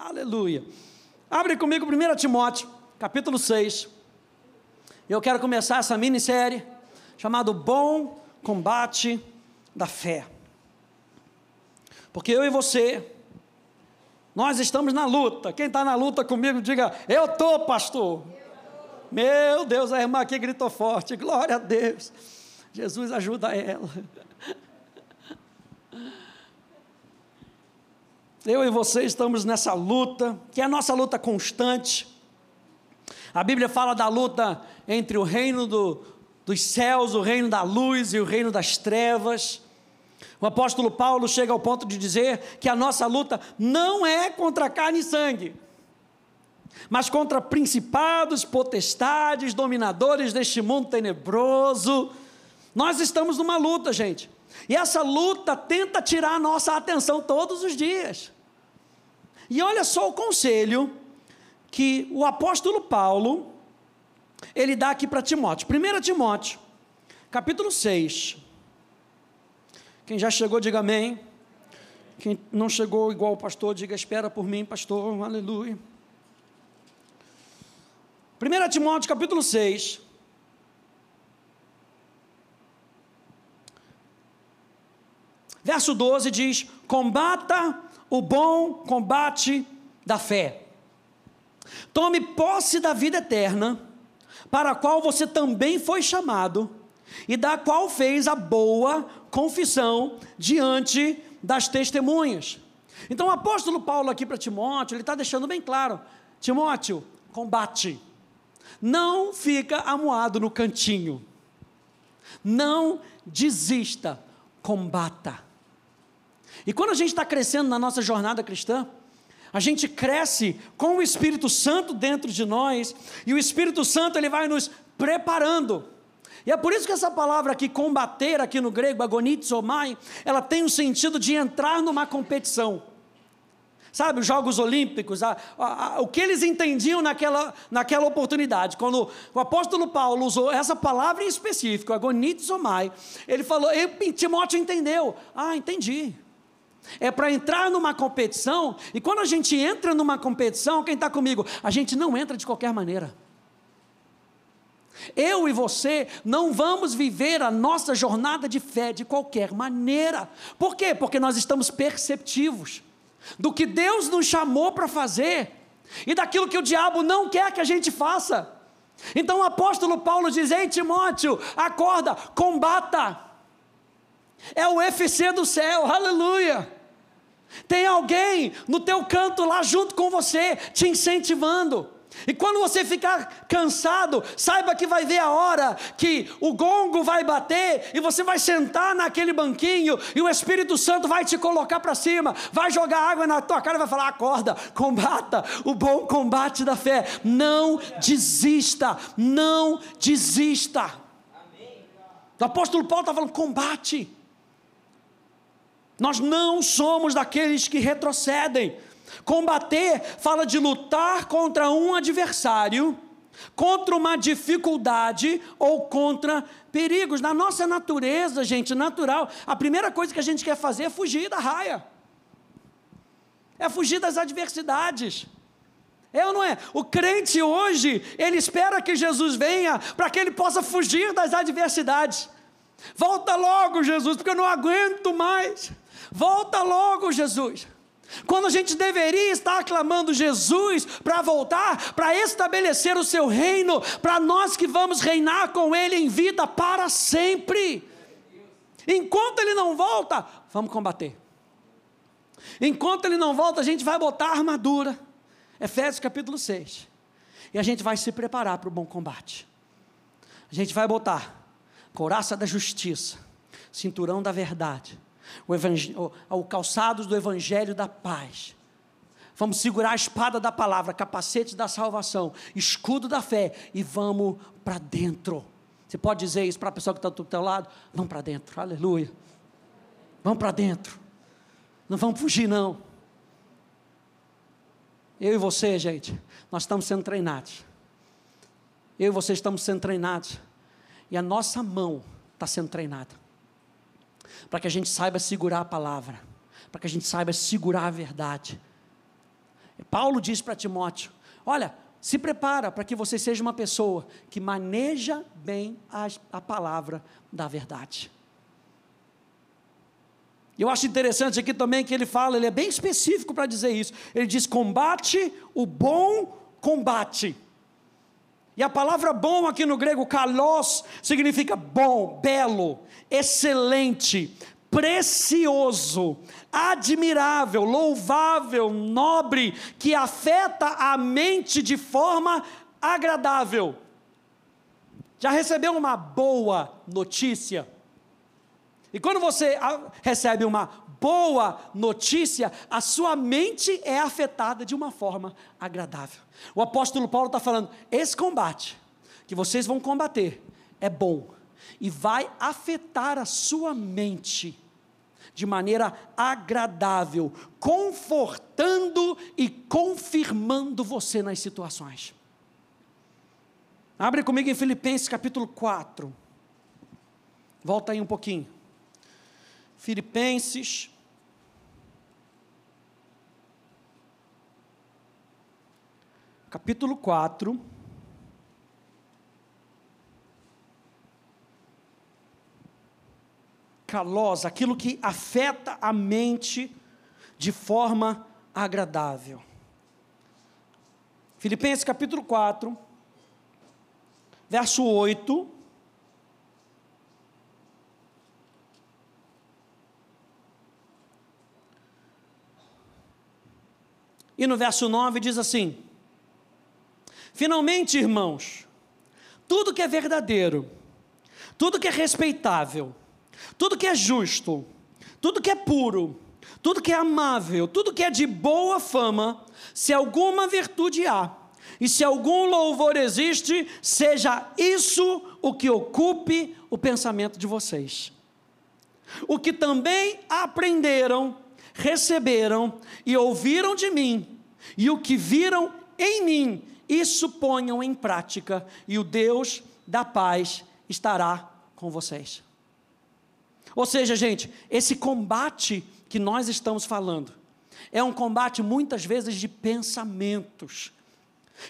Aleluia. Abre comigo 1 Timóteo, capítulo 6. Eu quero começar essa minissérie chamada Bom Combate da Fé. Porque eu e você, nós estamos na luta. Quem está na luta comigo, diga: Eu estou, pastor. Meu Deus, a irmã aqui gritou forte. Glória a Deus. Jesus ajuda ela. Eu e você estamos nessa luta, que é a nossa luta constante. A Bíblia fala da luta entre o reino do, dos céus, o reino da luz e o reino das trevas. O apóstolo Paulo chega ao ponto de dizer que a nossa luta não é contra carne e sangue, mas contra principados, potestades, dominadores deste mundo tenebroso. Nós estamos numa luta, gente. E essa luta tenta tirar a nossa atenção todos os dias. E olha só o conselho que o apóstolo Paulo ele dá aqui para Timóteo. 1 Timóteo, capítulo 6. Quem já chegou, diga amém. Quem não chegou igual o pastor, diga espera por mim, pastor. Aleluia. 1 Timóteo, capítulo 6. Verso 12 diz: Combata o bom combate da fé. Tome posse da vida eterna, para a qual você também foi chamado, e da qual fez a boa confissão diante das testemunhas. Então, o apóstolo Paulo, aqui para Timóteo, ele está deixando bem claro: Timóteo, combate. Não fica amuado no cantinho. Não desista, combata. E quando a gente está crescendo na nossa jornada cristã, a gente cresce com o Espírito Santo dentro de nós, e o Espírito Santo ele vai nos preparando. E é por isso que essa palavra aqui, combater, aqui no grego, agonizomai, ela tem o sentido de entrar numa competição. Sabe, os Jogos Olímpicos, a, a, a, o que eles entendiam naquela, naquela oportunidade. Quando o apóstolo Paulo usou essa palavra em específico, agonizomai, ele falou, e Timóteo entendeu. Ah, entendi. É para entrar numa competição, e quando a gente entra numa competição, quem está comigo? A gente não entra de qualquer maneira. Eu e você não vamos viver a nossa jornada de fé de qualquer maneira. Por quê? Porque nós estamos perceptivos do que Deus nos chamou para fazer e daquilo que o diabo não quer que a gente faça. Então o apóstolo Paulo diz: Ei Timóteo, acorda, combata. É o UFC do céu, aleluia. Tem alguém no teu canto lá junto com você, te incentivando. E quando você ficar cansado, saiba que vai ver a hora que o gongo vai bater e você vai sentar naquele banquinho e o Espírito Santo vai te colocar para cima, vai jogar água na tua cara e vai falar: acorda, combata o bom combate da fé. Não desista, não desista. O apóstolo Paulo está falando: combate. Nós não somos daqueles que retrocedem. Combater fala de lutar contra um adversário, contra uma dificuldade ou contra perigos. Na nossa natureza, gente, natural, a primeira coisa que a gente quer fazer é fugir da raia, é fugir das adversidades. É ou não é? O crente hoje, ele espera que Jesus venha para que ele possa fugir das adversidades. Volta logo, Jesus, porque eu não aguento mais. Volta logo, Jesus. Quando a gente deveria estar clamando Jesus para voltar, para estabelecer o seu reino, para nós que vamos reinar com Ele em vida para sempre. Enquanto Ele não volta, vamos combater. Enquanto Ele não volta, a gente vai botar a armadura. Efésios capítulo 6. E a gente vai se preparar para o bom combate. A gente vai botar couraça da justiça, cinturão da verdade o, o, o calçados do evangelho da paz. Vamos segurar a espada da palavra, capacete da salvação, escudo da fé e vamos para dentro. Você pode dizer isso para a pessoa que está do teu lado? Vamos para dentro, aleluia. Vamos para dentro. Não vamos fugir, não. Eu e você, gente, nós estamos sendo treinados. Eu e você estamos sendo treinados. E a nossa mão está sendo treinada para que a gente saiba segurar a palavra, para que a gente saiba segurar a verdade. Paulo diz para Timóteo: olha, se prepara para que você seja uma pessoa que maneja bem a, a palavra da verdade. Eu acho interessante aqui também que ele fala, ele é bem específico para dizer isso. Ele diz: combate o bom combate. E a palavra bom aqui no grego, kalos, significa bom, belo, excelente, precioso, admirável, louvável, nobre, que afeta a mente de forma agradável. Já recebeu uma boa notícia? E quando você recebe uma boa notícia, a sua mente é afetada de uma forma agradável. O apóstolo Paulo está falando: esse combate que vocês vão combater é bom e vai afetar a sua mente de maneira agradável, confortando e confirmando você nas situações. Abre comigo em Filipenses capítulo 4. Volta aí um pouquinho. Filipenses capítulo 4. Calos, aquilo que afeta a mente de forma agradável. Filipenses capítulo 4, verso 8. E no verso 9 diz assim: Finalmente, irmãos, tudo que é verdadeiro, tudo que é respeitável, tudo que é justo, tudo que é puro, tudo que é amável, tudo que é de boa fama, se alguma virtude há, e se algum louvor existe, seja isso o que ocupe o pensamento de vocês. O que também aprenderam, receberam e ouviram de mim, e o que viram em mim isso ponham em prática, e o Deus da paz estará com vocês. Ou seja, gente, esse combate que nós estamos falando é um combate muitas vezes de pensamentos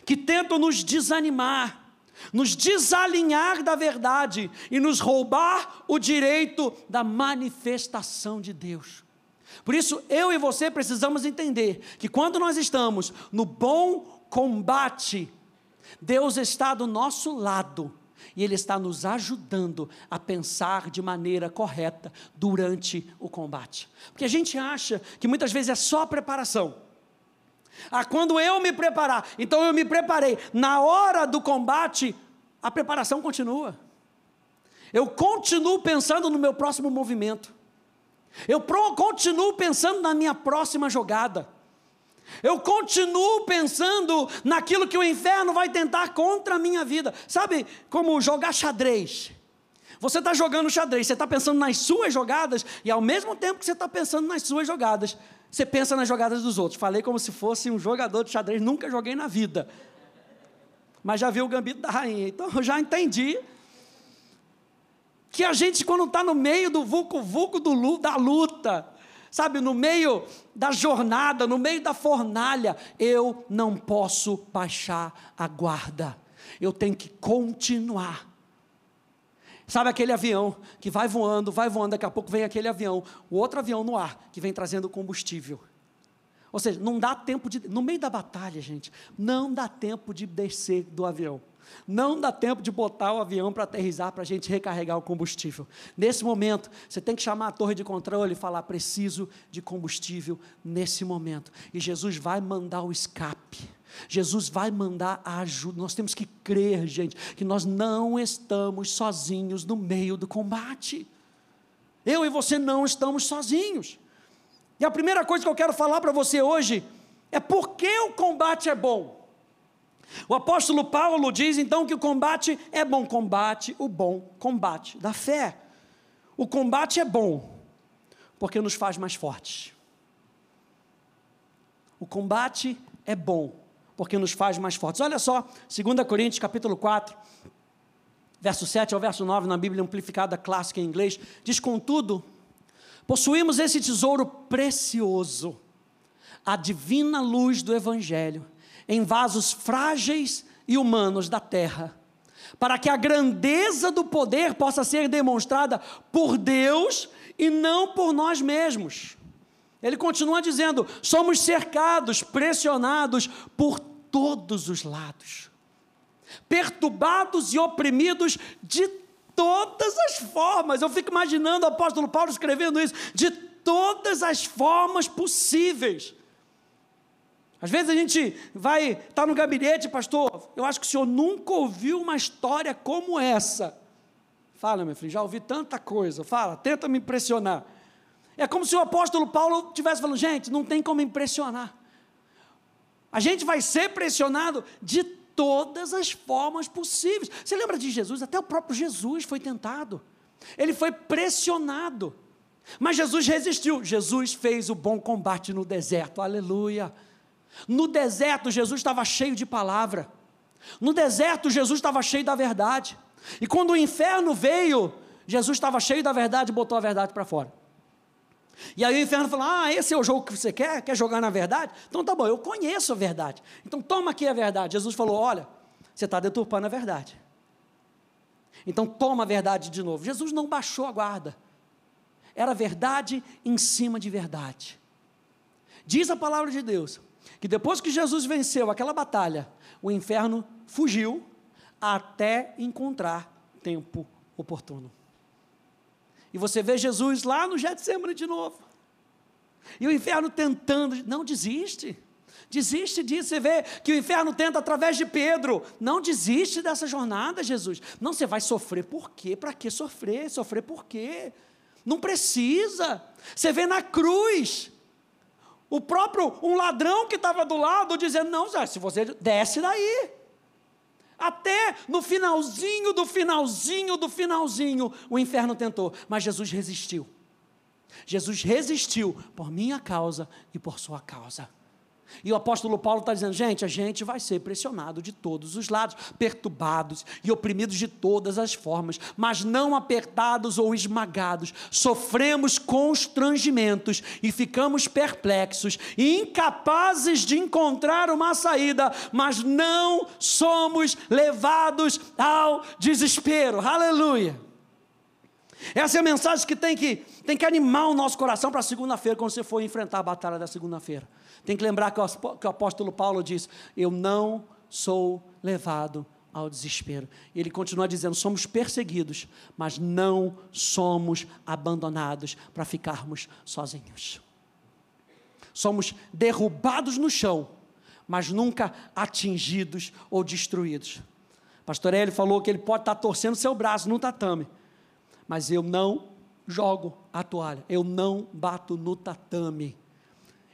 que tentam nos desanimar, nos desalinhar da verdade e nos roubar o direito da manifestação de Deus. Por isso, eu e você precisamos entender que quando nós estamos no bom combate, Deus está do nosso lado e Ele está nos ajudando a pensar de maneira correta durante o combate. Porque a gente acha que muitas vezes é só preparação. Ah, quando eu me preparar, então eu me preparei. Na hora do combate, a preparação continua. Eu continuo pensando no meu próximo movimento. Eu continuo pensando na minha próxima jogada. Eu continuo pensando naquilo que o inferno vai tentar contra a minha vida. Sabe como jogar xadrez? Você está jogando xadrez, você está pensando nas suas jogadas, e ao mesmo tempo que você está pensando nas suas jogadas, você pensa nas jogadas dos outros. Falei como se fosse um jogador de xadrez, nunca joguei na vida. Mas já vi o gambito da rainha, então eu já entendi que a gente, quando está no meio do vulco-vulco da luta, sabe, no meio da jornada, no meio da fornalha, eu não posso baixar a guarda, eu tenho que continuar. Sabe aquele avião que vai voando, vai voando, daqui a pouco vem aquele avião, o outro avião no ar, que vem trazendo combustível. Ou seja, não dá tempo de. No meio da batalha, gente, não dá tempo de descer do avião. Não dá tempo de botar o avião para aterrizar para a gente recarregar o combustível. Nesse momento, você tem que chamar a torre de controle e falar: preciso de combustível nesse momento. E Jesus vai mandar o escape. Jesus vai mandar a ajuda. Nós temos que crer, gente, que nós não estamos sozinhos no meio do combate. Eu e você não estamos sozinhos. E a primeira coisa que eu quero falar para você hoje é por que o combate é bom. O apóstolo Paulo diz então que o combate é bom, combate o bom combate da fé. O combate é bom porque nos faz mais fortes. O combate é bom porque nos faz mais fortes. Olha só, 2 Coríntios capítulo 4, verso 7 ao verso 9 na Bíblia amplificada clássica em inglês, diz contudo, possuímos esse tesouro precioso a divina luz do Evangelho em vasos frágeis e humanos da terra, para que a grandeza do poder possa ser demonstrada por Deus e não por nós mesmos. Ele continua dizendo: somos cercados, pressionados por todos os lados, perturbados e oprimidos de todas as formas. Eu fico imaginando o apóstolo Paulo escrevendo isso, de todas as formas possíveis. Às vezes a gente vai estar tá no gabinete, pastor, eu acho que o senhor nunca ouviu uma história como essa. Fala, meu filho, já ouvi tanta coisa. Fala, tenta me impressionar. É como se o apóstolo Paulo tivesse falando, gente, não tem como impressionar. A gente vai ser pressionado de todas as formas possíveis. Você lembra de Jesus? Até o próprio Jesus foi tentado. Ele foi pressionado. Mas Jesus resistiu. Jesus fez o bom combate no deserto. Aleluia. No deserto, Jesus estava cheio de palavra. No deserto, Jesus estava cheio da verdade. E quando o inferno veio, Jesus estava cheio da verdade e botou a verdade para fora. E aí o inferno falou: Ah, esse é o jogo que você quer? Quer jogar na verdade? Então tá bom, eu conheço a verdade. Então toma aqui a verdade. Jesus falou: Olha, você está deturpando a verdade. Então toma a verdade de novo. Jesus não baixou a guarda. Era verdade em cima de verdade. Diz a palavra de Deus que depois que Jesus venceu aquela batalha, o inferno fugiu até encontrar tempo oportuno. E você vê Jesus lá no Getsemane de novo. E o inferno tentando, não desiste. Desiste disso, você vê que o inferno tenta através de Pedro. Não desiste dessa jornada, Jesus. Não, você vai sofrer por quê? Para que sofrer? Sofrer por quê? Não precisa. Você vê na cruz. O próprio, um ladrão que estava do lado, dizendo: Não, Zé, se você desce daí. Até no finalzinho do finalzinho do finalzinho, o inferno tentou, mas Jesus resistiu. Jesus resistiu por minha causa e por sua causa. E o apóstolo Paulo está dizendo: gente, a gente vai ser pressionado de todos os lados, perturbados e oprimidos de todas as formas, mas não apertados ou esmagados. Sofremos constrangimentos e ficamos perplexos incapazes de encontrar uma saída, mas não somos levados ao desespero. Aleluia! Essa é a mensagem que tem que, tem que animar o nosso coração para segunda-feira, quando você for enfrentar a batalha da segunda-feira. Tem que lembrar que o apóstolo Paulo diz: Eu não sou levado ao desespero. Ele continua dizendo: somos perseguidos, mas não somos abandonados para ficarmos sozinhos. Somos derrubados no chão, mas nunca atingidos ou destruídos. Pastor Eli falou que ele pode estar torcendo seu braço no tatame, mas eu não jogo a toalha, eu não bato no tatame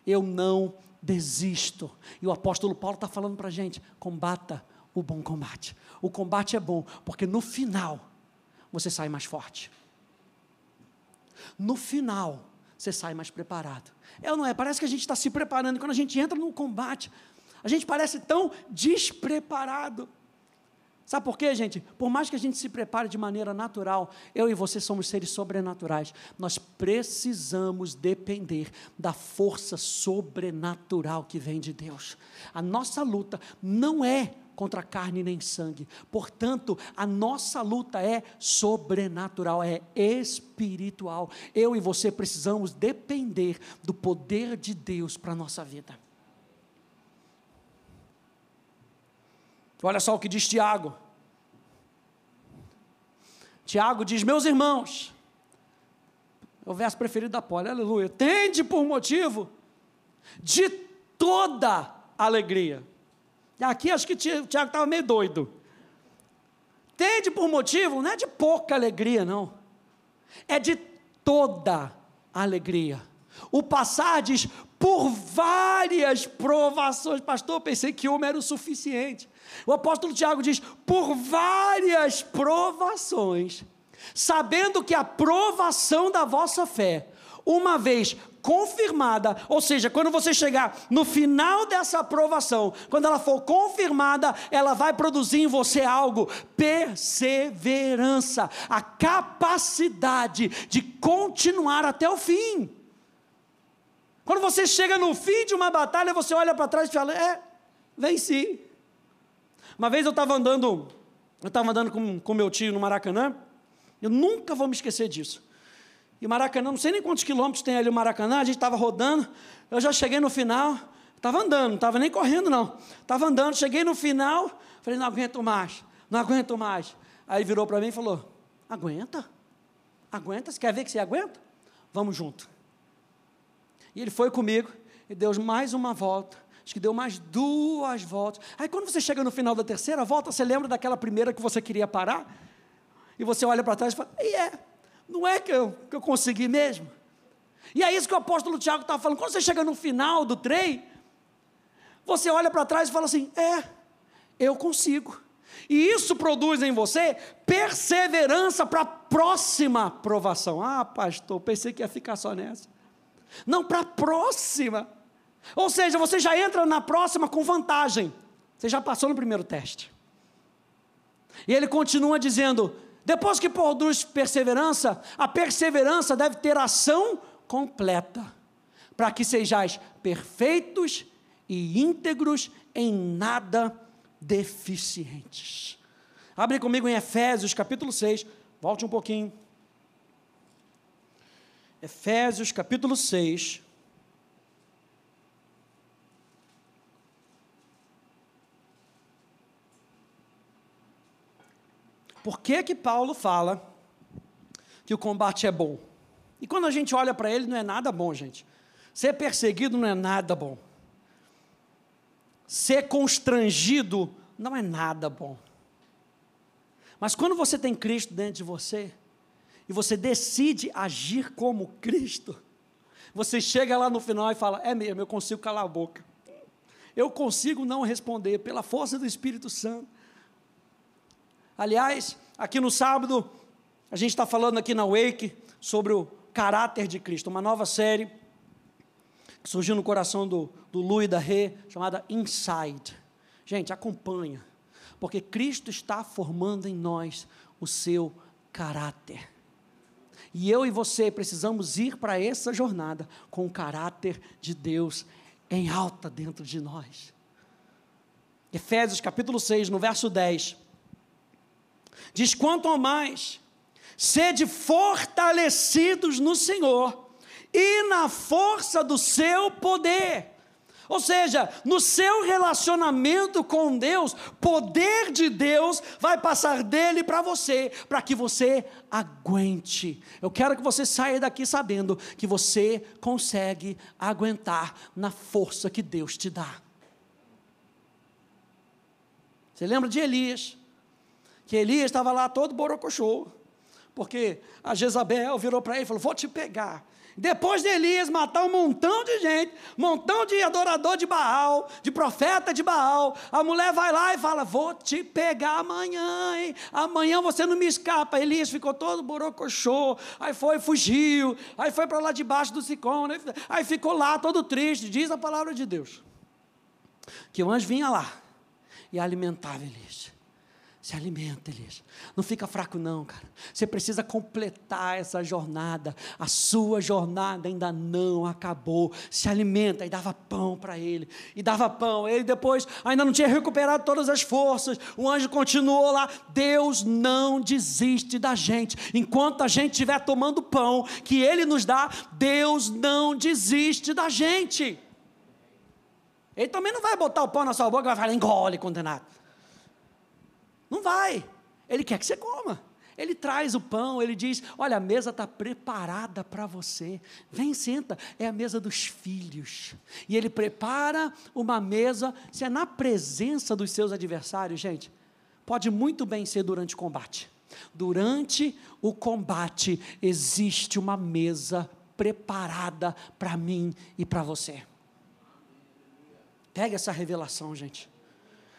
eu não desisto. E o apóstolo Paulo está falando para a gente: combata o bom combate. O combate é bom, porque no final você sai mais forte. No final, você sai mais preparado. É ou não é? Parece que a gente está se preparando. Quando a gente entra no combate, a gente parece tão despreparado. Sabe por quê, gente? Por mais que a gente se prepare de maneira natural, eu e você somos seres sobrenaturais. Nós precisamos depender da força sobrenatural que vem de Deus. A nossa luta não é contra carne nem sangue. Portanto, a nossa luta é sobrenatural, é espiritual. Eu e você precisamos depender do poder de Deus para a nossa vida. Olha só o que diz Tiago. Tiago diz: Meus irmãos, é o verso preferido da Poli, aleluia. Tende por motivo de toda alegria. Aqui acho que Tiago estava meio doido. Tende por motivo, não é de pouca alegria, não. É de toda alegria. O passar diz por várias provações. Pastor, pensei que uma era o suficiente. O apóstolo Tiago diz: por várias provações, sabendo que a provação da vossa fé, uma vez confirmada, ou seja, quando você chegar no final dessa aprovação, quando ela for confirmada, ela vai produzir em você algo, perseverança, a capacidade de continuar até o fim. Quando você chega no fim de uma batalha, você olha para trás e fala: É, venci. Uma vez eu estava andando, eu estava andando com, com meu tio no Maracanã, eu nunca vou me esquecer disso. E Maracanã, não sei nem quantos quilômetros tem ali o Maracanã, a gente estava rodando, eu já cheguei no final, estava andando, não estava nem correndo não, estava andando, cheguei no final, falei, não aguento mais, não aguento mais. Aí virou para mim e falou, aguenta? Aguenta? Você quer ver que você aguenta? Vamos junto. E ele foi comigo e deu mais uma volta. Acho que deu mais duas voltas. Aí quando você chega no final da terceira volta, você lembra daquela primeira que você queria parar? E você olha para trás e fala: e é, não é que eu, que eu consegui mesmo? E é isso que o apóstolo Tiago estava falando. Quando você chega no final do trem, você olha para trás e fala assim: é, eu consigo. E isso produz em você perseverança para a próxima provação. Ah, pastor, pensei que ia ficar só nessa. Não, para a próxima. Ou seja, você já entra na próxima com vantagem. Você já passou no primeiro teste. E ele continua dizendo: depois que produz perseverança, a perseverança deve ter ação completa, para que sejais perfeitos e íntegros em nada deficientes. Abre comigo em Efésios capítulo 6, volte um pouquinho. Efésios capítulo 6. Por que que Paulo fala que o combate é bom? E quando a gente olha para ele, não é nada bom, gente. Ser perseguido não é nada bom. Ser constrangido não é nada bom. Mas quando você tem Cristo dentro de você, e você decide agir como Cristo, você chega lá no final e fala: é mesmo, eu consigo calar a boca. Eu consigo não responder pela força do Espírito Santo. Aliás, aqui no sábado, a gente está falando aqui na Wake sobre o caráter de Cristo, uma nova série que surgiu no coração do, do Lu e da Rê, chamada Inside. Gente, acompanha, porque Cristo está formando em nós o seu caráter. E eu e você precisamos ir para essa jornada com o caráter de Deus em alta dentro de nós. Efésios capítulo 6, no verso 10. Diz: quanto ao mais, sede fortalecidos no Senhor e na força do seu poder. Ou seja, no seu relacionamento com Deus, poder de Deus vai passar dele para você, para que você aguente. Eu quero que você saia daqui sabendo que você consegue aguentar na força que Deus te dá. Você lembra de Elias? Que Elias estava lá todo borocochô, porque a Jezabel virou para ele e falou: Vou te pegar depois de Elias matar um montão de gente, montão de adorador de Baal, de profeta de Baal, a mulher vai lá e fala: Vou te pegar amanhã, hein? Amanhã você não me escapa. Elias ficou todo borocochô, aí foi, fugiu, aí foi para lá debaixo do sicômoro, aí ficou lá todo triste. Diz a palavra de Deus que o anjo vinha lá e alimentava Elias. Se alimenta, Elias. Não fica fraco, não, cara. Você precisa completar essa jornada. A sua jornada ainda não acabou. Se alimenta. E dava pão para ele. E dava pão. Ele depois ainda não tinha recuperado todas as forças. O anjo continuou lá. Deus não desiste da gente. Enquanto a gente estiver tomando pão que ele nos dá, Deus não desiste da gente. Ele também não vai botar o pão na sua boca e vai falar, engole, condenado. Não vai. Ele quer que você coma. Ele traz o pão, ele diz: Olha, a mesa está preparada para você. Vem, senta. É a mesa dos filhos. E ele prepara uma mesa, se é na presença dos seus adversários, gente, pode muito bem ser durante o combate. Durante o combate existe uma mesa preparada para mim e para você. Pega essa revelação, gente.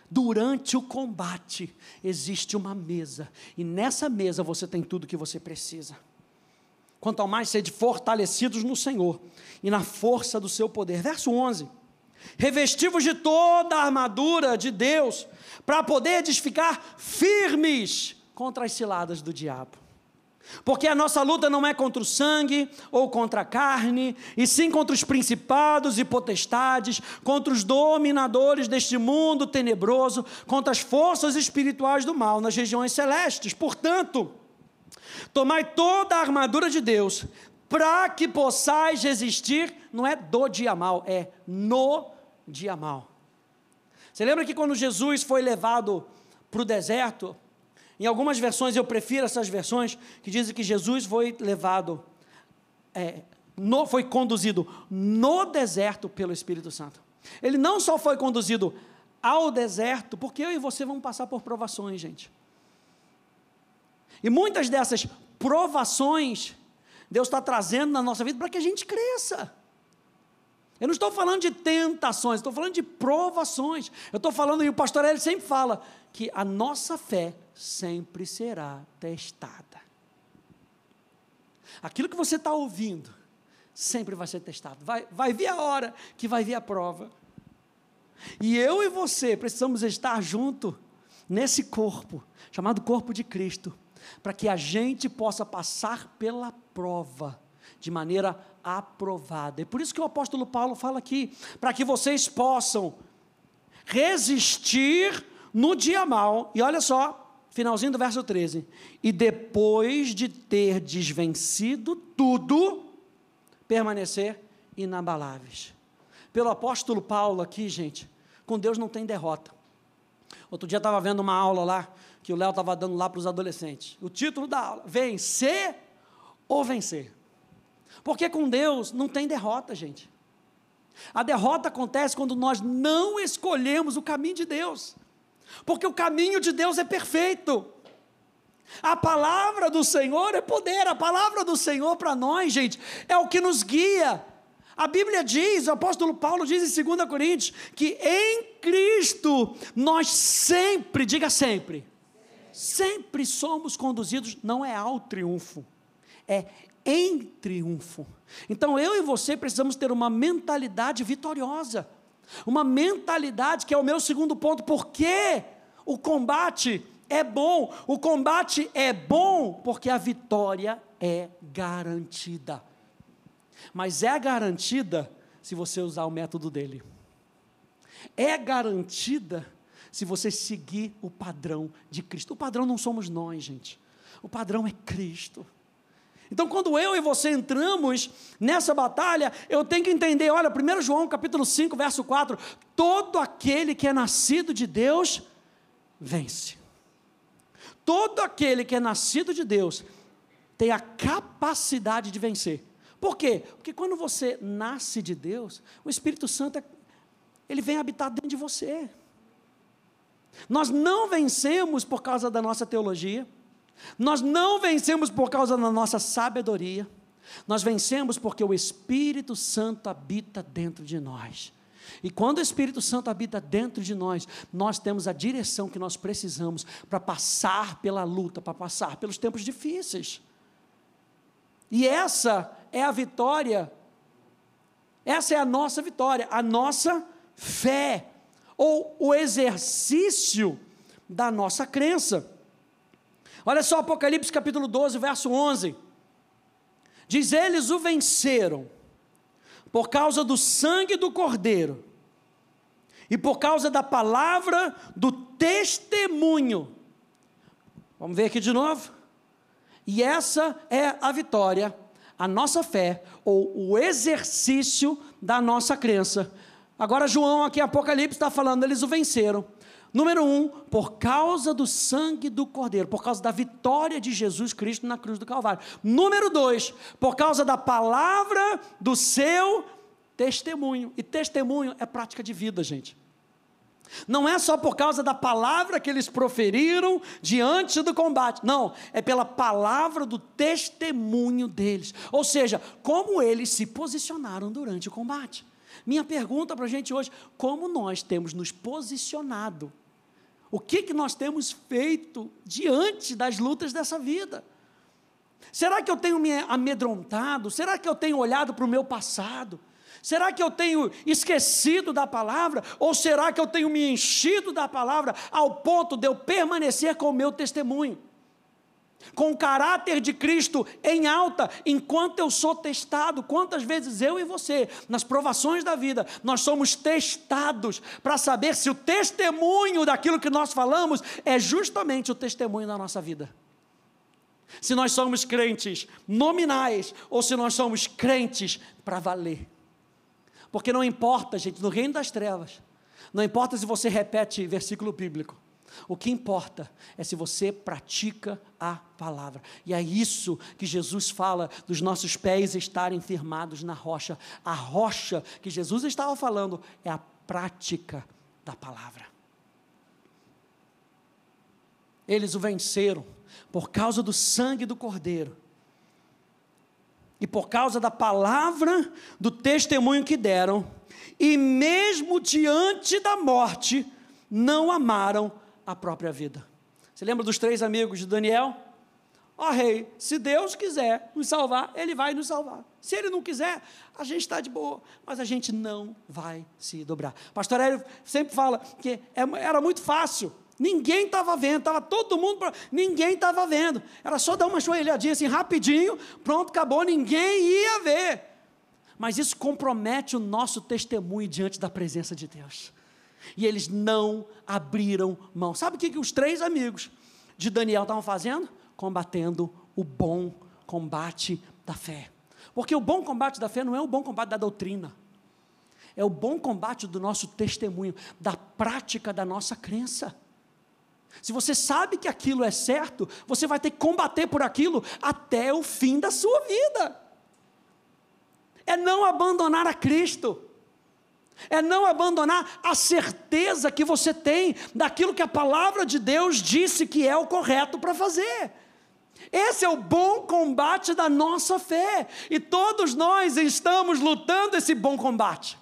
Durante o combate existe uma mesa, e nessa mesa você tem tudo que você precisa. Quanto ao mais sede fortalecidos no Senhor e na força do seu poder. Verso 11: Revestivos de toda a armadura de Deus, para poder ficar firmes contra as ciladas do diabo. Porque a nossa luta não é contra o sangue ou contra a carne, e sim contra os principados e potestades, contra os dominadores deste mundo tenebroso, contra as forças espirituais do mal nas regiões celestes. Portanto, tomai toda a armadura de Deus, para que possais resistir, não é do dia mal, é no dia mal. Você lembra que quando Jesus foi levado para o deserto, em algumas versões, eu prefiro essas versões que dizem que Jesus foi levado, é, no, foi conduzido no deserto pelo Espírito Santo. Ele não só foi conduzido ao deserto, porque eu e você vamos passar por provações, gente. E muitas dessas provações, Deus está trazendo na nossa vida para que a gente cresça. Eu não estou falando de tentações, estou falando de provações. Eu estou falando, e o pastor ele sempre fala, que a nossa fé sempre será testada. Aquilo que você está ouvindo, sempre vai ser testado. Vai, vai vir a hora que vai vir a prova. E eu e você precisamos estar junto nesse corpo, chamado corpo de Cristo, para que a gente possa passar pela prova de maneira aprovada. É por isso que o apóstolo Paulo fala aqui, para que vocês possam resistir no dia mal. E olha só, finalzinho do verso 13. E depois de ter desvencido tudo, permanecer inabaláveis. Pelo apóstolo Paulo aqui, gente, com Deus não tem derrota. Outro dia estava vendo uma aula lá, que o Léo estava dando lá para os adolescentes. O título da aula: Vencer ou Vencer. Porque com Deus não tem derrota, gente. A derrota acontece quando nós não escolhemos o caminho de Deus. Porque o caminho de Deus é perfeito. A palavra do Senhor é poder, a palavra do Senhor para nós, gente, é o que nos guia. A Bíblia diz, o apóstolo Paulo diz em 2 Coríntios, que em Cristo nós sempre, diga sempre, sempre somos conduzidos, não é ao triunfo, é em triunfo. Então eu e você precisamos ter uma mentalidade vitoriosa, uma mentalidade que é o meu segundo ponto, porque o combate é bom, o combate é bom porque a vitória é garantida. Mas é garantida se você usar o método dele. É garantida se você seguir o padrão de Cristo. O padrão não somos nós, gente. O padrão é Cristo. Então, quando eu e você entramos nessa batalha, eu tenho que entender, olha, 1 João capítulo 5, verso 4, todo aquele que é nascido de Deus, vence. Todo aquele que é nascido de Deus, tem a capacidade de vencer. Por quê? Porque quando você nasce de Deus, o Espírito Santo, ele vem habitar dentro de você. Nós não vencemos por causa da nossa teologia, nós não vencemos por causa da nossa sabedoria, nós vencemos porque o Espírito Santo habita dentro de nós. E quando o Espírito Santo habita dentro de nós, nós temos a direção que nós precisamos para passar pela luta, para passar pelos tempos difíceis. E essa é a vitória, essa é a nossa vitória, a nossa fé, ou o exercício da nossa crença. Olha só Apocalipse capítulo 12, verso 11. Diz: Eles o venceram por causa do sangue do Cordeiro e por causa da palavra do testemunho. Vamos ver aqui de novo? E essa é a vitória, a nossa fé, ou o exercício da nossa crença. Agora, João, aqui em Apocalipse, está falando, eles o venceram Número um, por causa do sangue do Cordeiro, por causa da vitória de Jesus Cristo na cruz do Calvário. Número dois, por causa da palavra do seu testemunho. E testemunho é prática de vida, gente. Não é só por causa da palavra que eles proferiram diante do combate. Não, é pela palavra do testemunho deles. Ou seja, como eles se posicionaram durante o combate. Minha pergunta para a gente hoje: como nós temos nos posicionado o que, que nós temos feito diante das lutas dessa vida? Será que eu tenho me amedrontado? Será que eu tenho olhado para o meu passado? Será que eu tenho esquecido da palavra? Ou será que eu tenho me enchido da palavra ao ponto de eu permanecer com o meu testemunho? Com o caráter de Cristo em alta, enquanto eu sou testado. Quantas vezes eu e você, nas provações da vida, nós somos testados para saber se o testemunho daquilo que nós falamos é justamente o testemunho da nossa vida. Se nós somos crentes nominais ou se nós somos crentes para valer. Porque não importa, gente, no reino das trevas, não importa se você repete versículo bíblico, o que importa é se você pratica a palavra. E é isso que Jesus fala dos nossos pés estarem firmados na rocha. A rocha que Jesus estava falando é a prática da palavra. Eles o venceram por causa do sangue do Cordeiro e por causa da palavra do testemunho que deram, e mesmo diante da morte, não amaram a própria vida. Você lembra dos três amigos de Daniel? Ó oh, rei, se Deus quiser nos salvar, Ele vai nos salvar. Se Ele não quiser, a gente está de boa, mas a gente não vai se dobrar. Pastor Hélio sempre fala que é, era muito fácil, ninguém estava vendo, estava todo mundo, ninguém estava vendo, era só dar uma joelhadinha assim rapidinho, pronto, acabou, ninguém ia ver. Mas isso compromete o nosso testemunho diante da presença de Deus. E eles não abriram mão. Sabe o que, que os três amigos de Daniel estavam fazendo? Combatendo o bom combate da fé. Porque o bom combate da fé não é o bom combate da doutrina. É o bom combate do nosso testemunho, da prática da nossa crença. Se você sabe que aquilo é certo, você vai ter que combater por aquilo até o fim da sua vida. É não abandonar a Cristo é não abandonar a certeza que você tem daquilo que a palavra de Deus disse que é o correto para fazer. Esse é o bom combate da nossa fé, e todos nós estamos lutando esse bom combate.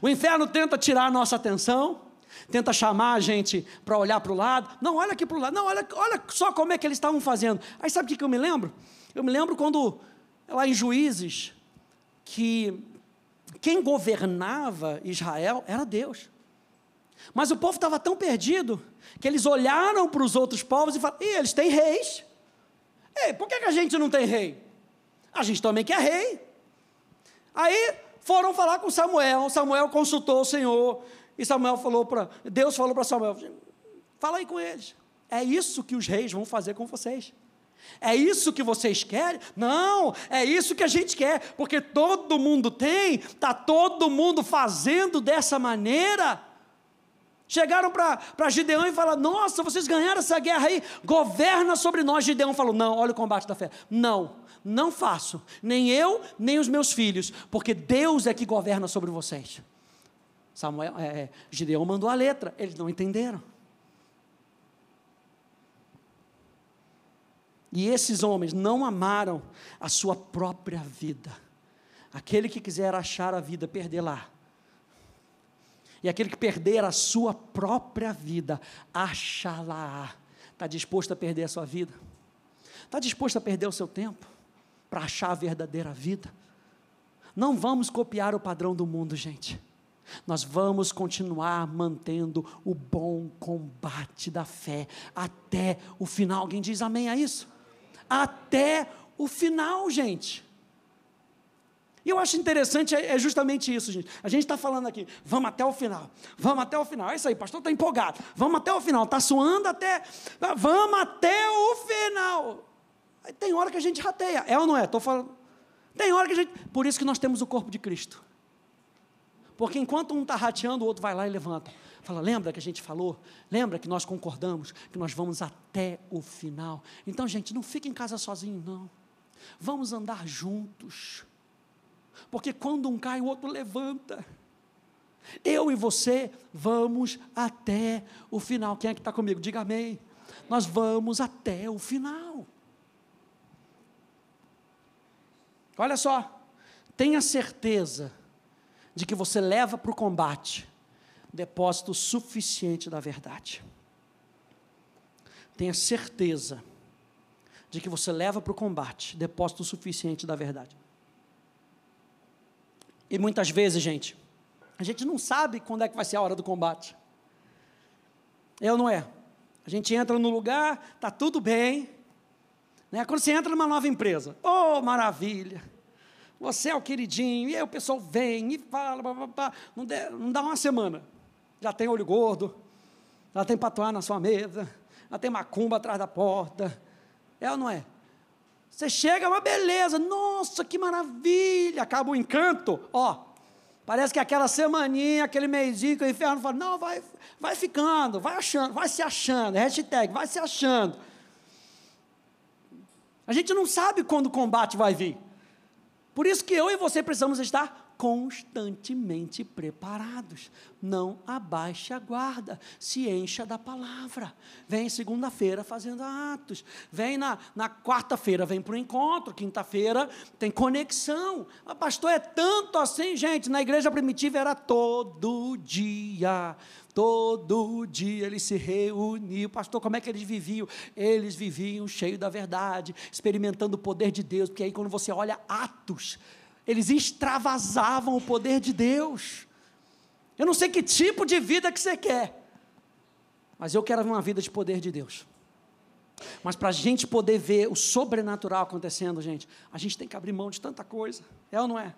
O inferno tenta tirar a nossa atenção, tenta chamar a gente para olhar para o lado. Não, olha aqui para o lado. Não, olha, olha só como é que eles estavam fazendo. Aí sabe o que, que eu me lembro? Eu me lembro quando, lá em Juízes, que quem governava Israel era Deus. Mas o povo estava tão perdido que eles olharam para os outros povos e falaram: e eles têm reis. Ei, por que, que a gente não tem rei? A gente também quer rei. Aí foram falar com Samuel. Samuel consultou o Senhor. E Samuel falou para. Deus falou para Samuel: fala aí com eles. É isso que os reis vão fazer com vocês. É isso que vocês querem? Não, é isso que a gente quer, porque todo mundo tem, está todo mundo fazendo dessa maneira. Chegaram para Gideão e falaram: Nossa, vocês ganharam essa guerra aí, governa sobre nós. Gideão falou: Não, olha o combate da fé. Não, não faço, nem eu, nem os meus filhos, porque Deus é que governa sobre vocês. Samuel, é, é Gideão mandou a letra, eles não entenderam. E esses homens não amaram a sua própria vida. Aquele que quiser achar a vida, perdê-la. E aquele que perder a sua própria vida, achá-la. Está disposto a perder a sua vida? Está disposto a perder o seu tempo para achar a verdadeira vida? Não vamos copiar o padrão do mundo, gente. Nós vamos continuar mantendo o bom combate da fé até o final. Alguém diz amém a isso? Até o final, gente. E eu acho interessante, é, é justamente isso, gente. A gente está falando aqui, vamos até o final, vamos até o final. É isso aí, pastor está empolgado. Vamos até o final, está suando até. Vamos até o final. Tem hora que a gente rateia, é ou não é? Estou falando. Tem hora que a gente. Por isso que nós temos o corpo de Cristo. Porque enquanto um está rateando, o outro vai lá e levanta. Fala, lembra que a gente falou? Lembra que nós concordamos que nós vamos até o final? Então, gente, não fique em casa sozinho, não. Vamos andar juntos. Porque quando um cai, o outro levanta. Eu e você vamos até o final. Quem é que está comigo? Diga amém. Nós vamos até o final. Olha só, tenha certeza de que você leva para o combate depósito suficiente da verdade. Tenha certeza de que você leva para o combate depósito suficiente da verdade. E muitas vezes, gente, a gente não sabe quando é que vai ser a hora do combate. É ou não é? A gente entra no lugar, está tudo bem, Né? Quando você entra numa nova empresa, oh, maravilha! Você é o queridinho, e aí o pessoal vem e fala, blá, blá, blá. Não dá uma semana, já tem olho gordo, já tem patuá na sua mesa, já tem macumba atrás da porta, é ou não é? Você chega, uma beleza, nossa, que maravilha, acaba o encanto, ó, parece que aquela semaninha, aquele mêsinho que o inferno fala, não, vai, vai ficando, vai achando, vai se achando, hashtag, vai se achando. A gente não sabe quando o combate vai vir. Por isso que eu e você precisamos estar constantemente preparados. Não abaixe a guarda, se encha da palavra. Vem segunda-feira fazendo atos, vem na, na quarta-feira, vem para o encontro, quinta-feira tem conexão. Ah, pastor, é tanto assim, gente, na igreja primitiva era todo dia. Todo dia eles se reuniam. Pastor, como é que eles viviam? Eles viviam cheio da verdade, experimentando o poder de Deus, porque aí quando você olha Atos, eles extravasavam o poder de Deus. Eu não sei que tipo de vida que você quer, mas eu quero uma vida de poder de Deus. Mas para a gente poder ver o sobrenatural acontecendo, gente, a gente tem que abrir mão de tanta coisa, é ou não é?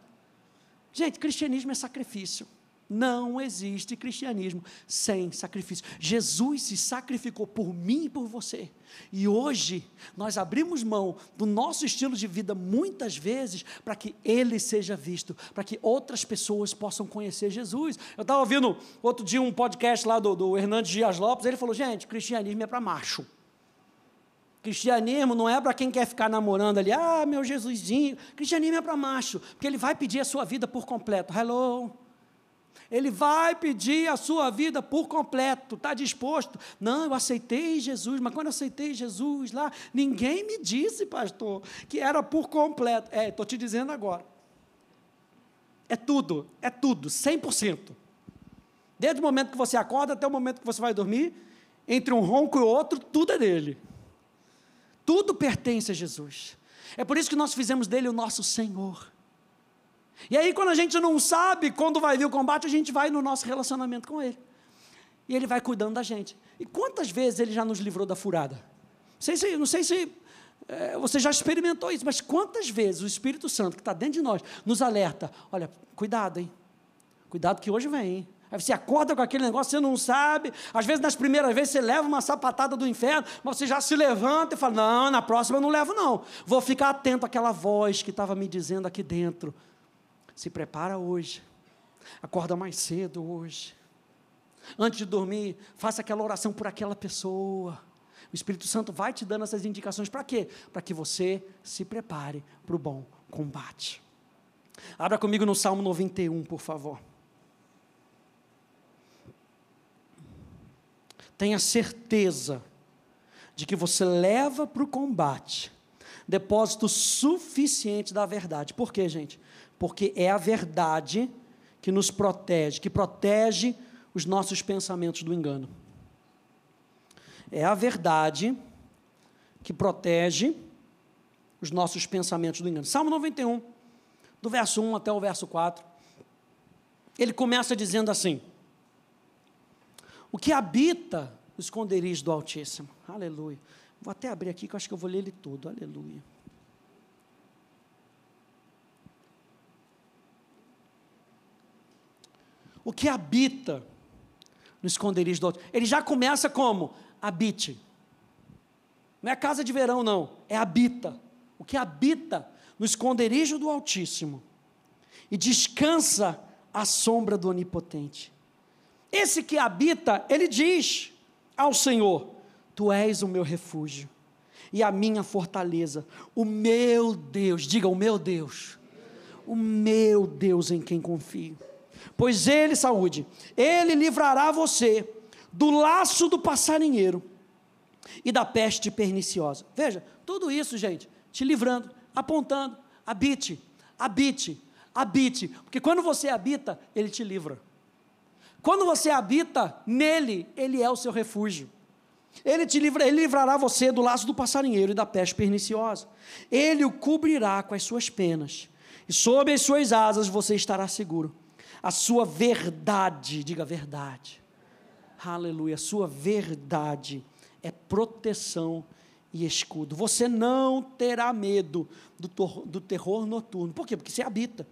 Gente, cristianismo é sacrifício. Não existe cristianismo sem sacrifício. Jesus se sacrificou por mim e por você. E hoje nós abrimos mão do nosso estilo de vida muitas vezes para que ele seja visto, para que outras pessoas possam conhecer Jesus. Eu estava ouvindo outro dia um podcast lá do, do Hernandes Dias Lopes, ele falou: gente, cristianismo é para macho. Cristianismo não é para quem quer ficar namorando ali, ah, meu Jesusinho. Cristianismo é para macho, porque ele vai pedir a sua vida por completo. Hello. Ele vai pedir a sua vida por completo. Está disposto? Não, eu aceitei Jesus, mas quando eu aceitei Jesus lá, ninguém me disse, pastor, que era por completo. É, estou te dizendo agora. É tudo, é tudo, 100%. Desde o momento que você acorda até o momento que você vai dormir, entre um ronco e outro, tudo é dele. Tudo pertence a Jesus. É por isso que nós fizemos dele o nosso Senhor. E aí, quando a gente não sabe quando vai vir o combate, a gente vai no nosso relacionamento com Ele. E Ele vai cuidando da gente. E quantas vezes Ele já nos livrou da furada? Não sei se, não sei se é, você já experimentou isso, mas quantas vezes o Espírito Santo, que está dentro de nós, nos alerta: olha, cuidado, hein? Cuidado que hoje vem, hein? Aí você acorda com aquele negócio, você não sabe. Às vezes, nas primeiras vezes, você leva uma sapatada do inferno, mas você já se levanta e fala: Não, na próxima eu não levo, não. Vou ficar atento àquela voz que estava me dizendo aqui dentro. Se prepara hoje. Acorda mais cedo hoje. Antes de dormir, faça aquela oração por aquela pessoa. O Espírito Santo vai te dando essas indicações para quê? Para que você se prepare para o bom combate. Abra comigo no Salmo 91, por favor. Tenha certeza de que você leva para o combate depósito suficiente da verdade. Por quê, gente? Porque é a verdade que nos protege, que protege os nossos pensamentos do engano. É a verdade que protege os nossos pensamentos do engano. Salmo 91, do verso 1 até o verso 4, ele começa dizendo assim: O que habita o esconderijo do Altíssimo. Aleluia. Vou até abrir aqui que eu acho que eu vou ler ele todo. Aleluia. O que habita no esconderijo do Altíssimo. Ele já começa como? Habite. Não é casa de verão, não. É habita. O que habita no esconderijo do Altíssimo e descansa à sombra do Onipotente. Esse que habita, ele diz ao Senhor: Tu és o meu refúgio e a minha fortaleza, o meu Deus, diga o meu Deus, o meu Deus em quem confio. Pois ele, saúde, ele livrará você do laço do passarinheiro e da peste perniciosa. Veja, tudo isso, gente, te livrando, apontando, habite, habite, habite, porque quando você habita, ele te livra. Quando você habita nele, ele é o seu refúgio. Ele te livra, ele livrará você do laço do passarinheiro e da peste perniciosa. Ele o cobrirá com as suas penas, e sob as suas asas você estará seguro a sua verdade, diga verdade. Aleluia, a sua verdade é proteção e escudo. Você não terá medo do, do terror noturno. Por quê? Porque você habita.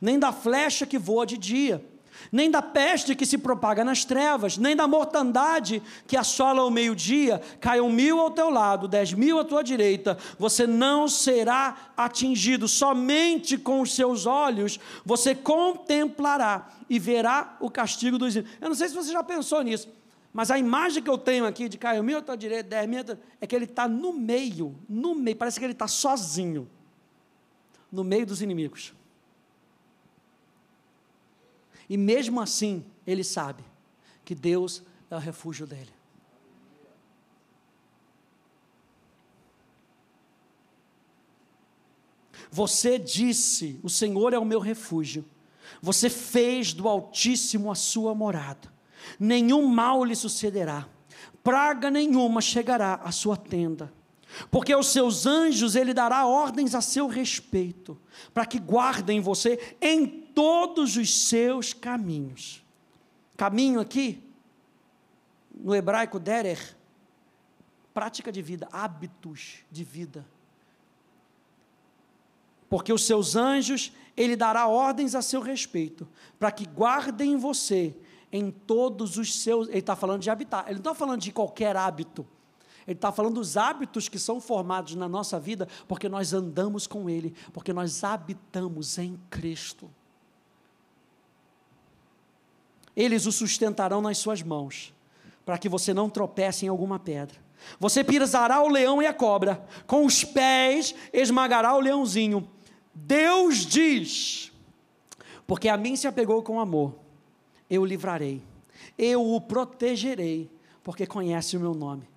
Nem da flecha que voa de dia nem da peste que se propaga nas trevas, nem da mortandade que assola ao meio-dia, caiam mil ao teu lado, dez mil à tua direita, você não será atingido, somente com os seus olhos você contemplará e verá o castigo dos ímpios. Eu não sei se você já pensou nisso, mas a imagem que eu tenho aqui de caiu mil à tua direita, dez mil, é que ele está no meio, no meio, parece que ele está sozinho, no meio dos inimigos. E mesmo assim, ele sabe que Deus é o refúgio dele. Você disse: O Senhor é o meu refúgio. Você fez do Altíssimo a sua morada. Nenhum mal lhe sucederá, praga nenhuma chegará à sua tenda. Porque aos seus anjos ele dará ordens a seu respeito, para que guardem você em todos os seus caminhos. Caminho aqui, no hebraico derer, prática de vida, hábitos de vida. Porque os seus anjos, ele dará ordens a seu respeito, para que guardem você em todos os seus. Ele está falando de habitar, ele não está falando de qualquer hábito. Ele está falando dos hábitos que são formados na nossa vida, porque nós andamos com Ele, porque nós habitamos em Cristo. Eles o sustentarão nas suas mãos, para que você não tropece em alguma pedra. Você pisará o leão e a cobra, com os pés esmagará o leãozinho. Deus diz: porque a mim se apegou com amor, eu o livrarei, eu o protegerei, porque conhece o meu nome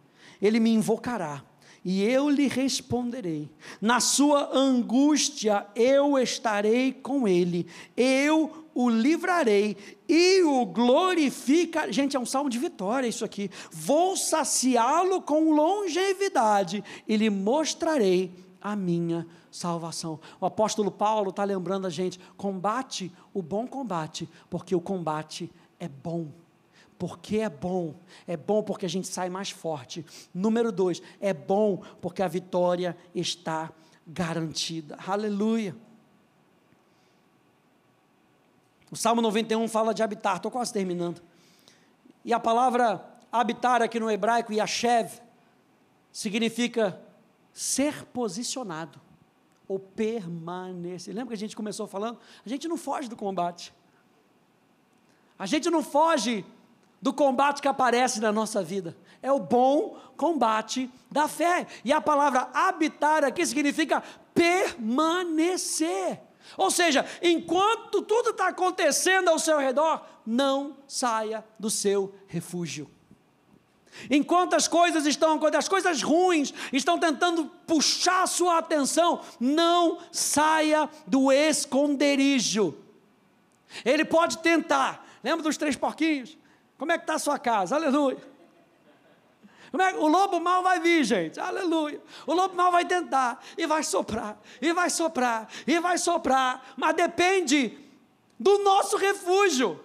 ele me invocará e eu lhe responderei. Na sua angústia eu estarei com ele, eu o livrarei e o glorificarei. Gente, é um salmo de vitória isso aqui. Vou saciá-lo com longevidade e lhe mostrarei a minha salvação. O apóstolo Paulo está lembrando a gente: combate o bom combate, porque o combate é bom porque é bom. É bom porque a gente sai mais forte. Número dois, é bom porque a vitória está garantida. Aleluia. O Salmo 91 fala de habitar, estou quase terminando. E a palavra habitar aqui no hebraico, Yashev, significa ser posicionado ou permanecer. Lembra que a gente começou falando? A gente não foge do combate. A gente não foge do combate que aparece na nossa vida. É o bom combate da fé. E a palavra habitar aqui significa permanecer. Ou seja, enquanto tudo está acontecendo ao seu redor, não saia do seu refúgio. Enquanto as coisas estão, quando as coisas ruins estão tentando puxar sua atenção, não saia do esconderijo. Ele pode tentar. Lembra dos três porquinhos? Como é que está a sua casa? Aleluia. É, o lobo mal vai vir, gente. Aleluia. O lobo mal vai tentar e vai soprar, e vai soprar, e vai soprar. Mas depende do nosso refúgio.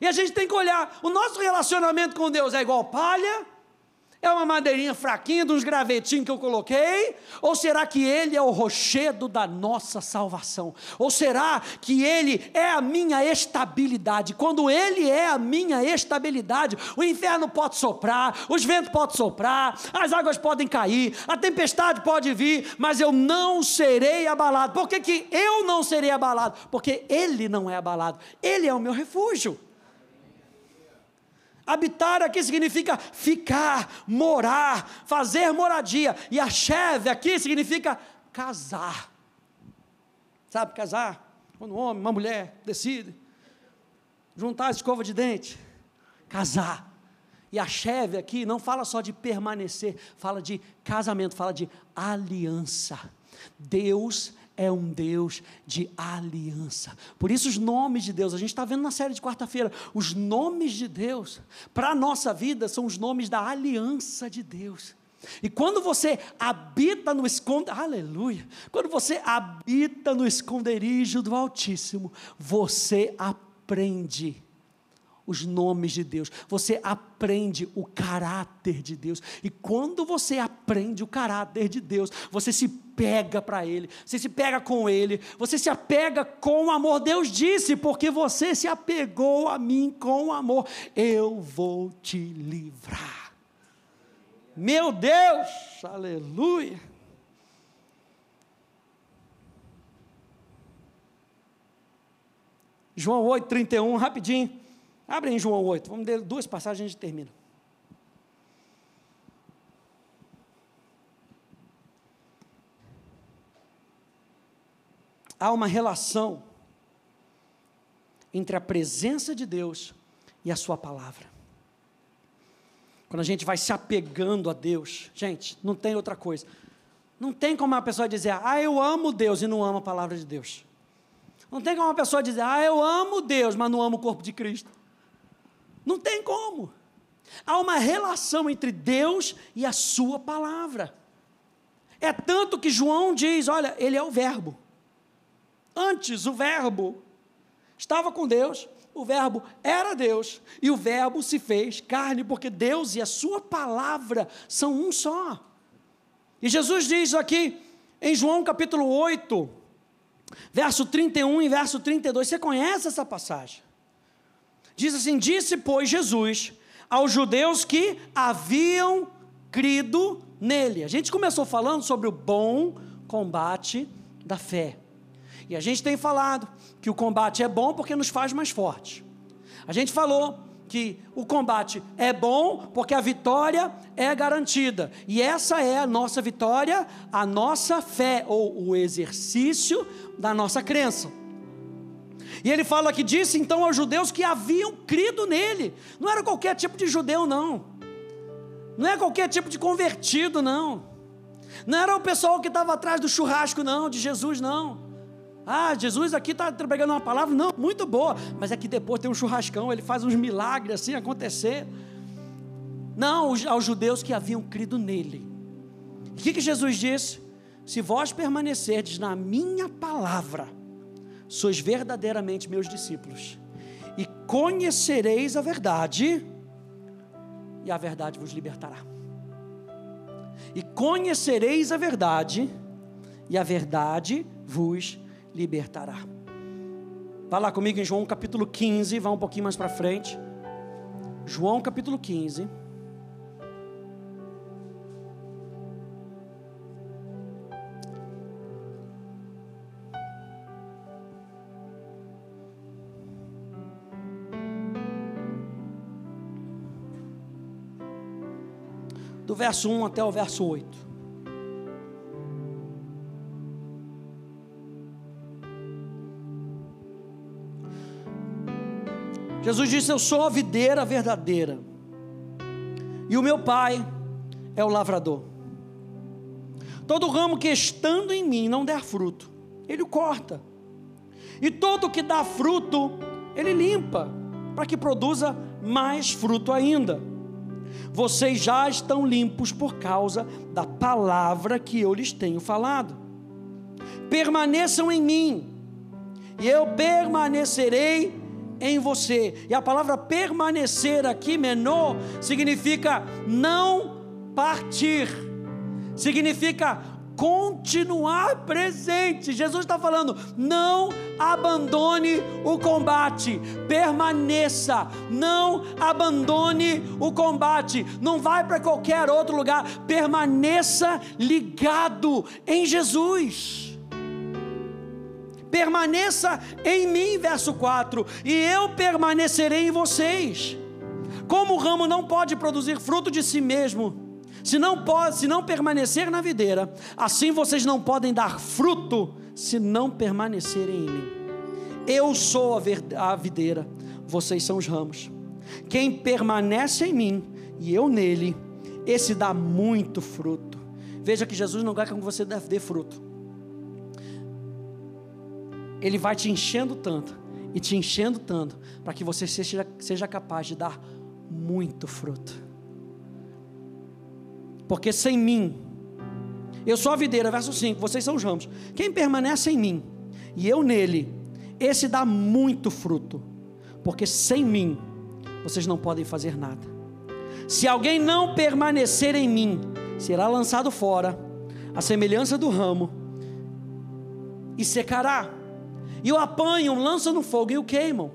E a gente tem que olhar, o nosso relacionamento com Deus é igual palha é uma madeirinha fraquinha uns gravetinhos que eu coloquei? Ou será que Ele é o rochedo da nossa salvação? Ou será que Ele é a minha estabilidade? Quando Ele é a minha estabilidade, o inferno pode soprar, os ventos podem soprar, as águas podem cair, a tempestade pode vir, mas eu não serei abalado. Por que, que eu não serei abalado? Porque Ele não é abalado, Ele é o meu refúgio. Habitar aqui significa ficar, morar, fazer moradia. E a cheve aqui significa casar. Sabe, casar? Quando um homem, uma mulher decide juntar a escova de dente, casar. E a cheve aqui não fala só de permanecer, fala de casamento, fala de aliança. Deus é um Deus de aliança. Por isso, os nomes de Deus, a gente está vendo na série de quarta-feira, os nomes de Deus, para a nossa vida, são os nomes da aliança de Deus. E quando você habita no esconderijo, aleluia, quando você habita no esconderijo do Altíssimo, você aprende os nomes de Deus, você aprende o caráter de Deus. E quando você aprende o caráter de Deus, você se pega para Ele, você se pega com Ele, você se apega com o amor. Deus disse, porque você se apegou a mim com amor, eu vou te livrar. Meu Deus, aleluia. João 8, 31, rapidinho. Abre em João 8, vamos ler duas passagens e termina. Há uma relação entre a presença de Deus e a Sua palavra. Quando a gente vai se apegando a Deus, gente, não tem outra coisa. Não tem como uma pessoa dizer, ah, eu amo Deus e não amo a palavra de Deus. Não tem como uma pessoa dizer, ah, eu amo Deus, mas não amo o corpo de Cristo. Não tem como. Há uma relação entre Deus e a Sua palavra. É tanto que João diz: olha, Ele é o Verbo. Antes, o Verbo estava com Deus, o Verbo era Deus, e o Verbo se fez carne, porque Deus e a Sua palavra são um só. E Jesus diz aqui, em João capítulo 8, verso 31 e verso 32, você conhece essa passagem? Diz assim: Disse, pois, Jesus aos judeus que haviam crido nele. A gente começou falando sobre o bom combate da fé. E a gente tem falado que o combate é bom porque nos faz mais fortes. A gente falou que o combate é bom porque a vitória é garantida. E essa é a nossa vitória, a nossa fé, ou o exercício da nossa crença. E ele fala que disse então aos judeus que haviam crido nele. Não era qualquer tipo de judeu, não. Não é qualquer tipo de convertido, não. Não era o pessoal que estava atrás do churrasco, não, de Jesus, não. Ah, Jesus aqui está pregando uma palavra, não, muito boa, mas é que depois tem um churrascão, ele faz uns milagres assim acontecer. Não, aos judeus que haviam crido nele. O que, que Jesus disse? Se vós permanecerdes na minha palavra, sois verdadeiramente meus discípulos, e conhecereis a verdade, e a verdade vos libertará. E conhecereis a verdade, e a verdade vos libertará. Vá lá comigo em João capítulo 15, vá um pouquinho mais para frente. João capítulo 15. do verso 1 até o verso 8. Jesus disse: Eu sou a videira verdadeira, e o meu pai é o lavrador. Todo ramo que estando em mim não der fruto, ele o corta, e todo que dá fruto, ele limpa, para que produza mais fruto ainda vocês já estão limpos por causa da palavra que eu lhes tenho falado. Permaneçam em mim, e eu permanecerei em você. E a palavra permanecer aqui, menor, significa não partir, significa continuar presente. Jesus está falando: não abandone o combate, permaneça, não abandone o combate, não vai para qualquer outro lugar, permaneça ligado em Jesus. Permaneça em mim, verso 4, e eu permanecerei em vocês. Como o ramo não pode produzir fruto de si mesmo, se não pode, se não permanecer na videira, assim vocês não podem dar fruto se não permanecerem em mim. Eu sou a, a videira, vocês são os ramos. Quem permanece em mim e eu nele, esse dá muito fruto. Veja que Jesus não quer que você dê fruto. Ele vai te enchendo tanto e te enchendo tanto para que você seja, seja capaz de dar muito fruto porque sem mim, eu sou a videira, verso 5, vocês são os ramos. Quem permanece em mim e eu nele, esse dá muito fruto, porque sem mim vocês não podem fazer nada. Se alguém não permanecer em mim, será lançado fora, a semelhança do ramo, e secará. E o apanham, lançam no fogo e o queimam.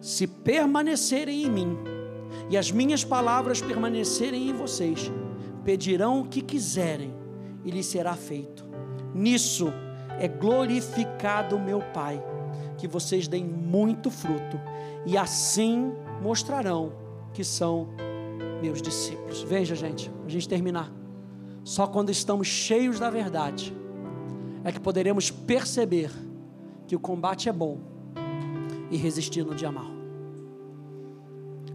Se permanecerem em mim, e as minhas palavras permanecerem em vocês, pedirão o que quiserem, e lhes será feito. Nisso é glorificado meu Pai, que vocês deem muito fruto, e assim mostrarão que são meus discípulos. Veja, gente, a gente terminar. Só quando estamos cheios da verdade é que poderemos perceber que o combate é bom e resistir no dia mal.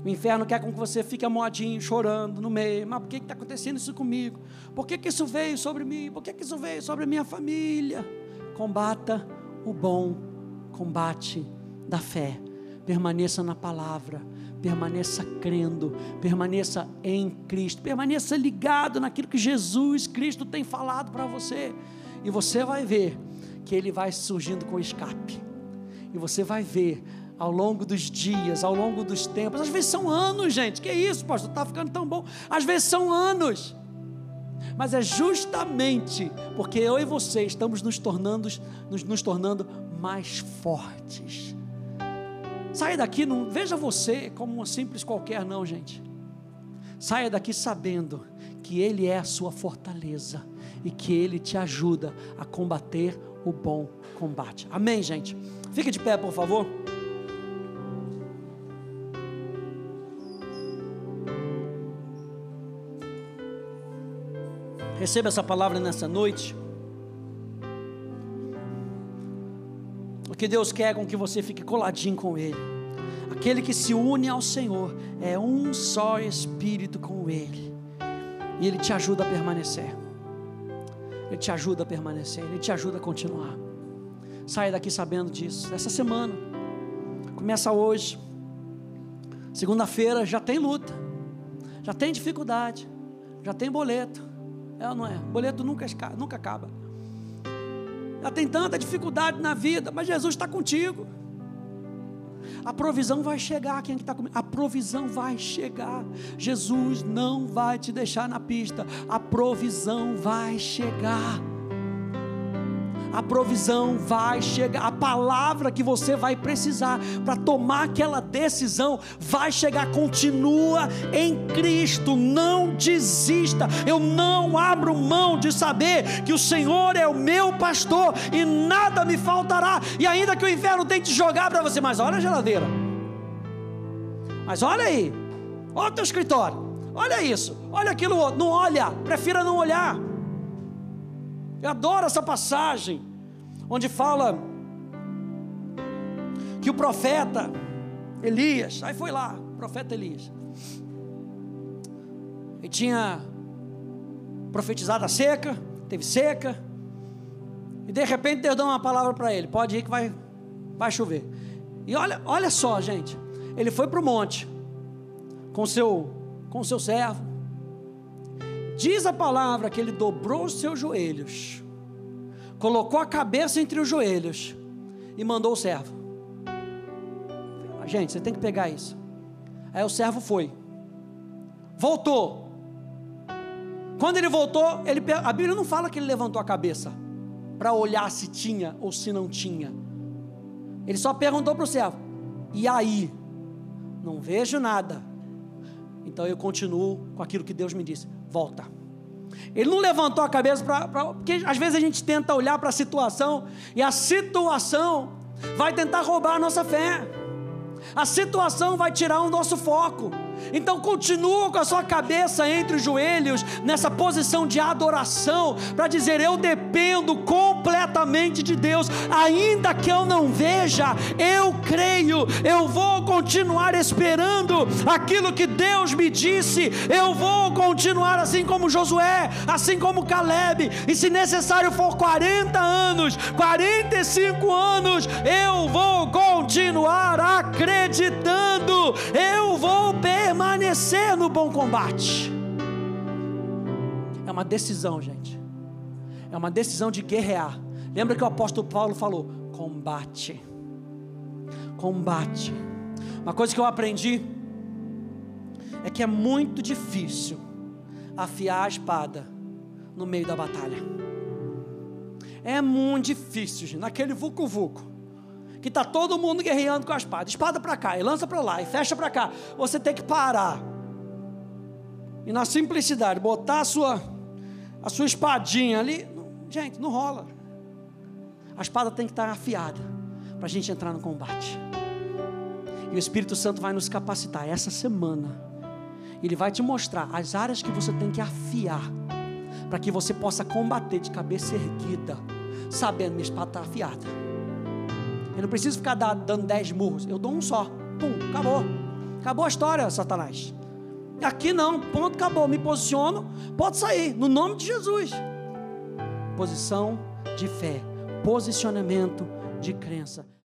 O inferno quer com que você fique amoadinho, chorando no meio. Mas por que está acontecendo isso comigo? Por que, que isso veio sobre mim? Por que, que isso veio sobre a minha família? Combata o bom combate da fé. Permaneça na palavra, permaneça crendo, permaneça em Cristo, permaneça ligado naquilo que Jesus Cristo tem falado para você. E você vai ver que ele vai surgindo com escape. E você vai ver ao longo dos dias, ao longo dos tempos. Às vezes são anos, gente. Que isso, pastor? Está ficando tão bom. Às vezes são anos. Mas é justamente porque eu e você estamos nos tornando, nos, nos tornando mais fortes. Saia daqui, não veja você como uma simples qualquer, não, gente. Saia daqui sabendo que Ele é a sua fortaleza e que Ele te ajuda a combater o bom combate. Amém, gente? Fique de pé, por favor. Receba essa palavra nessa noite. O que Deus quer é com que você fique coladinho com Ele. Aquele que se une ao Senhor é um só espírito com Ele. E Ele te ajuda a permanecer. Ele te ajuda a permanecer. Ele te ajuda a continuar. Saia daqui sabendo disso. Essa semana. Começa hoje. Segunda-feira já tem luta. Já tem dificuldade. Já tem boleto é ou não é? Boleto nunca, nunca acaba. Ela tem tanta dificuldade na vida, mas Jesus está contigo. A provisão vai chegar. Quem é está comigo? A provisão vai chegar. Jesus não vai te deixar na pista. A provisão vai chegar a provisão vai chegar, a palavra que você vai precisar para tomar aquela decisão vai chegar. Continua em Cristo, não desista. Eu não abro mão de saber que o Senhor é o meu pastor e nada me faltará. E ainda que o inferno tente jogar para você, mas olha a geladeira, mas olha aí, olha o teu escritório, olha isso, olha aquilo outro, não olha, prefira não olhar. Eu adoro essa passagem, onde fala que o profeta Elias, aí foi lá, profeta Elias, ele tinha profetizado a seca, teve seca, e de repente Deus dá uma palavra para ele: pode ir que vai, vai chover. E olha, olha só, gente, ele foi para o monte com seu, com seu servo, Diz a palavra que ele dobrou os seus joelhos, colocou a cabeça entre os joelhos e mandou o servo. Gente, você tem que pegar isso. Aí o servo foi, voltou. Quando ele voltou, ele, a Bíblia não fala que ele levantou a cabeça para olhar se tinha ou se não tinha. Ele só perguntou para o servo: E aí? Não vejo nada. Então eu continuo com aquilo que Deus me disse volta. Ele não levantou a cabeça para. Porque às vezes a gente tenta olhar para a situação e a situação vai tentar roubar a nossa fé. A situação vai tirar o nosso foco. Então continua com a sua cabeça entre os joelhos, nessa posição de adoração, para dizer: Eu dependo completamente de Deus, ainda que eu não veja, eu creio, eu vou continuar esperando aquilo que Deus me disse, eu vou continuar assim como Josué, assim como Caleb, e se necessário for 40 anos, 45 anos, eu vou continuar acreditando, eu vou permanecer permanecer no bom combate. É uma decisão, gente. É uma decisão de guerrear. Lembra que o apóstolo Paulo falou: combate. Combate. Uma coisa que eu aprendi é que é muito difícil afiar a espada no meio da batalha. É muito difícil, gente. naquele vucu-vucu, que está todo mundo guerreando com a espada, espada para cá, e lança para lá, e fecha para cá. Você tem que parar. E na simplicidade, botar a sua, a sua espadinha ali. Gente, não rola. A espada tem que estar afiada para a gente entrar no combate. E o Espírito Santo vai nos capacitar essa semana. Ele vai te mostrar as áreas que você tem que afiar, para que você possa combater de cabeça erguida, sabendo minha espada está afiada. Eu não preciso ficar dando dez murros, eu dou um só. Pum, acabou. Acabou a história, Satanás. Aqui não, ponto, acabou. Me posiciono, pode sair, no nome de Jesus. Posição de fé, posicionamento de crença.